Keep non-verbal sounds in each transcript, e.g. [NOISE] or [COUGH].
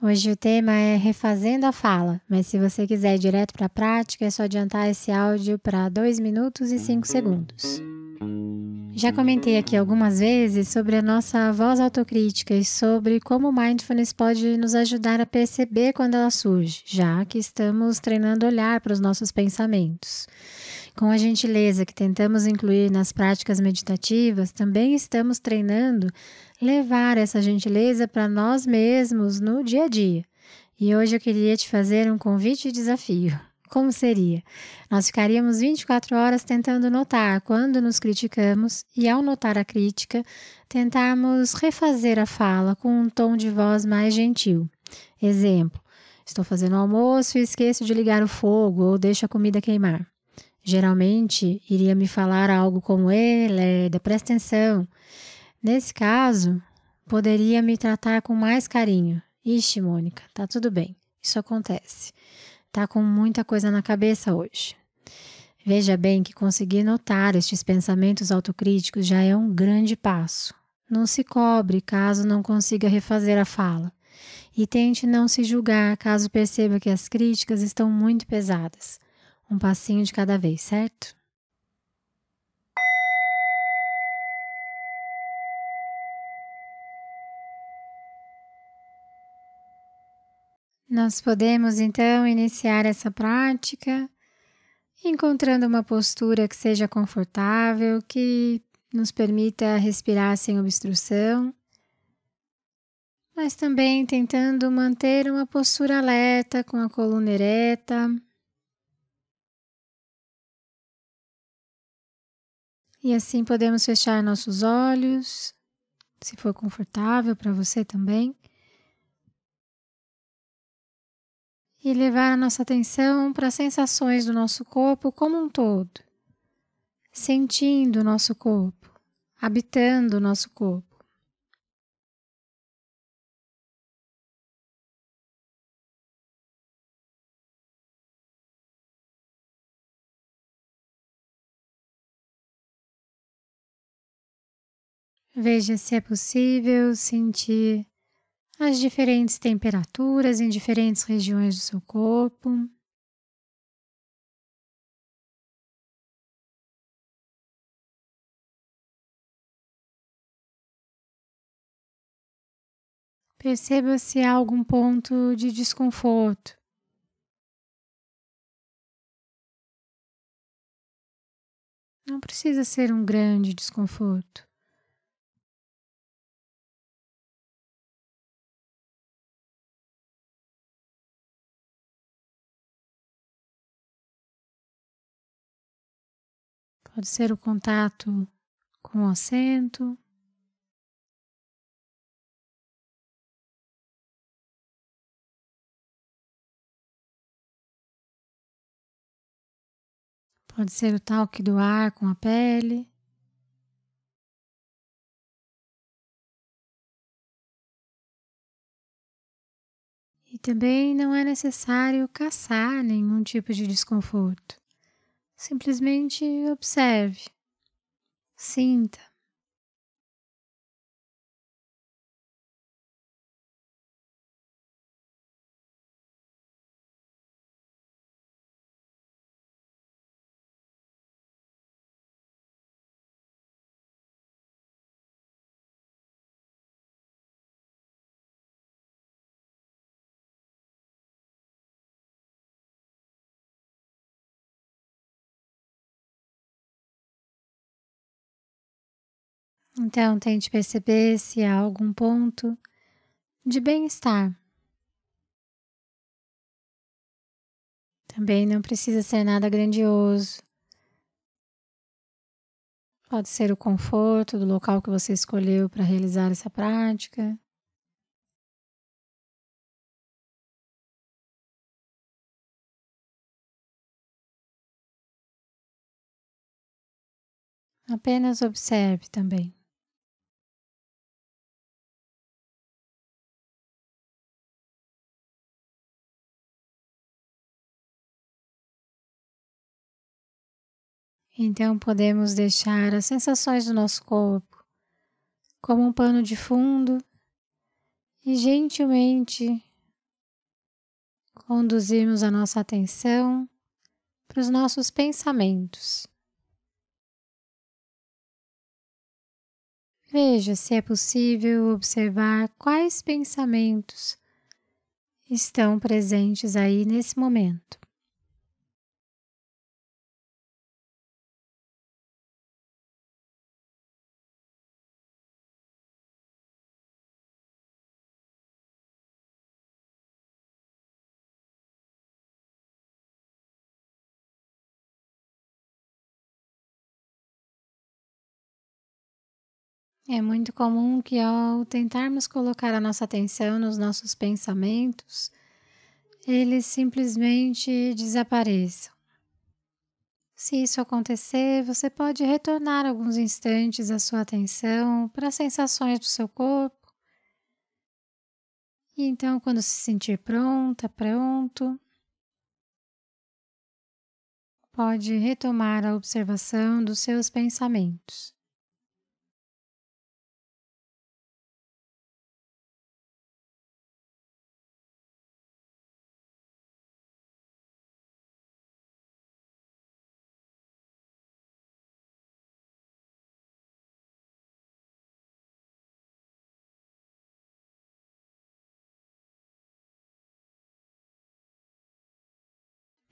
Hoje o tema é refazendo a fala, mas se você quiser ir direto para a prática, é só adiantar esse áudio para 2 minutos e 5 segundos. Já comentei aqui algumas vezes sobre a nossa voz autocrítica e sobre como o mindfulness pode nos ajudar a perceber quando ela surge, já que estamos treinando olhar para os nossos pensamentos. Com a gentileza que tentamos incluir nas práticas meditativas, também estamos treinando levar essa gentileza para nós mesmos no dia a dia. E hoje eu queria te fazer um convite e desafio. [LAUGHS] Como seria? Nós ficaríamos 24 horas tentando notar quando nos criticamos e, ao notar a crítica, tentarmos refazer a fala com um tom de voz mais gentil. Exemplo: estou fazendo almoço e esqueço de ligar o fogo ou deixo a comida queimar. Geralmente iria me falar algo como: Ei, Lerda, presta atenção. Nesse caso, poderia me tratar com mais carinho. Ixi, Mônica, tá tudo bem. Isso acontece. Tá com muita coisa na cabeça hoje. Veja bem que conseguir notar estes pensamentos autocríticos já é um grande passo. Não se cobre caso não consiga refazer a fala. E tente não se julgar caso perceba que as críticas estão muito pesadas. Um passinho de cada vez, certo? Nós podemos então iniciar essa prática encontrando uma postura que seja confortável, que nos permita respirar sem obstrução, mas também tentando manter uma postura alerta com a coluna ereta. E assim podemos fechar nossos olhos, se for confortável para você também. e levar a nossa atenção para as sensações do nosso corpo como um todo, sentindo o nosso corpo, habitando o nosso corpo. Veja se é possível sentir as diferentes temperaturas em diferentes regiões do seu corpo. Perceba se há algum ponto de desconforto. Não precisa ser um grande desconforto. Pode ser o contato com o assento. Pode ser o toque do ar com a pele. E também não é necessário caçar nenhum tipo de desconforto. Simplesmente observe, sinta. Então, tente perceber se há algum ponto de bem-estar. Também não precisa ser nada grandioso. Pode ser o conforto do local que você escolheu para realizar essa prática. Apenas observe também. Então podemos deixar as sensações do nosso corpo como um pano de fundo e gentilmente conduzirmos a nossa atenção para os nossos pensamentos. Veja se é possível observar quais pensamentos estão presentes aí nesse momento. É muito comum que ao tentarmos colocar a nossa atenção nos nossos pensamentos, eles simplesmente desapareçam. Se isso acontecer, você pode retornar alguns instantes a sua atenção para as sensações do seu corpo. E então, quando se sentir pronta, pronto, pode retomar a observação dos seus pensamentos.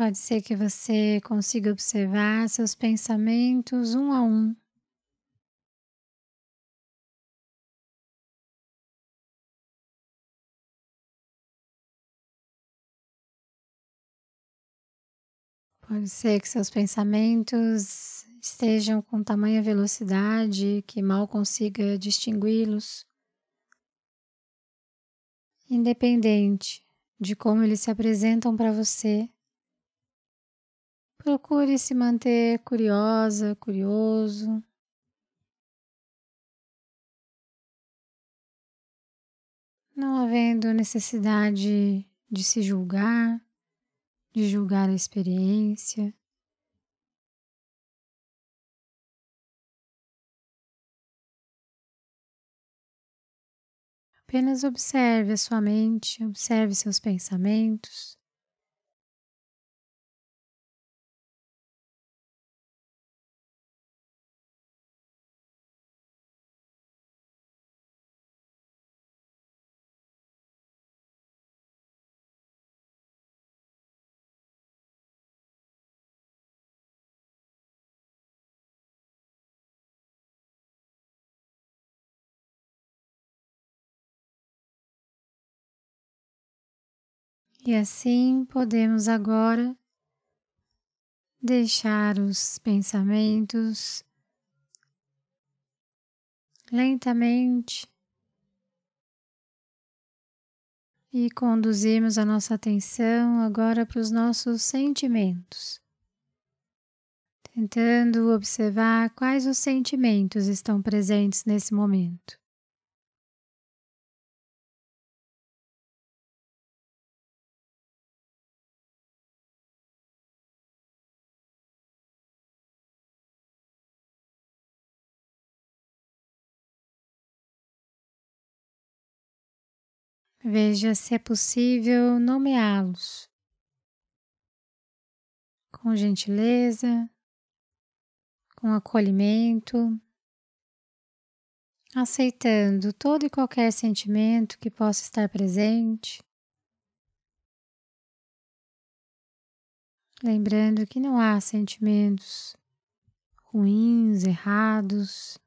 Pode ser que você consiga observar seus pensamentos um a um. Pode ser que seus pensamentos estejam com tamanha velocidade que mal consiga distingui-los. Independente de como eles se apresentam para você, Procure se manter curiosa, curioso. Não havendo necessidade de se julgar, de julgar a experiência. Apenas observe a sua mente, observe seus pensamentos. E assim podemos agora deixar os pensamentos lentamente e conduzirmos a nossa atenção agora para os nossos sentimentos, tentando observar quais os sentimentos estão presentes nesse momento. Veja se é possível nomeá-los. Com gentileza, com acolhimento, aceitando todo e qualquer sentimento que possa estar presente. Lembrando que não há sentimentos ruins, errados,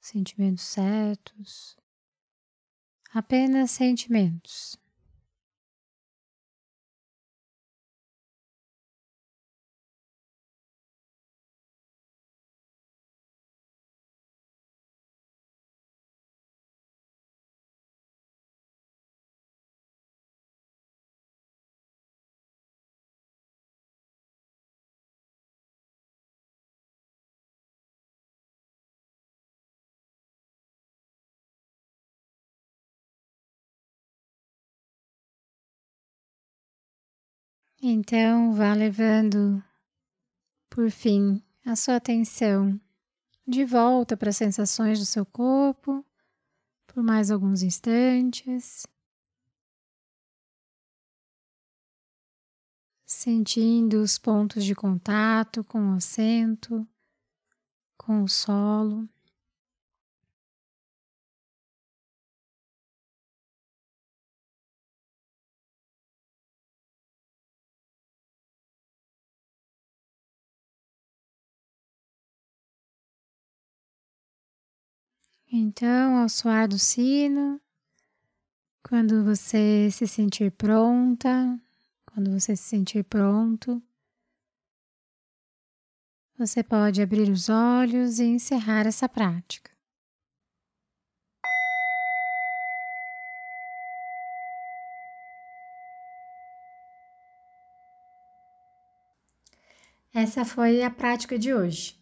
sentimentos certos apenas sentimentos. Então, vá levando, por fim, a sua atenção de volta para as sensações do seu corpo por mais alguns instantes. Sentindo os pontos de contato com o assento, com o solo. Então, ao soar do sino, quando você se sentir pronta, quando você se sentir pronto, você pode abrir os olhos e encerrar essa prática. Essa foi a prática de hoje.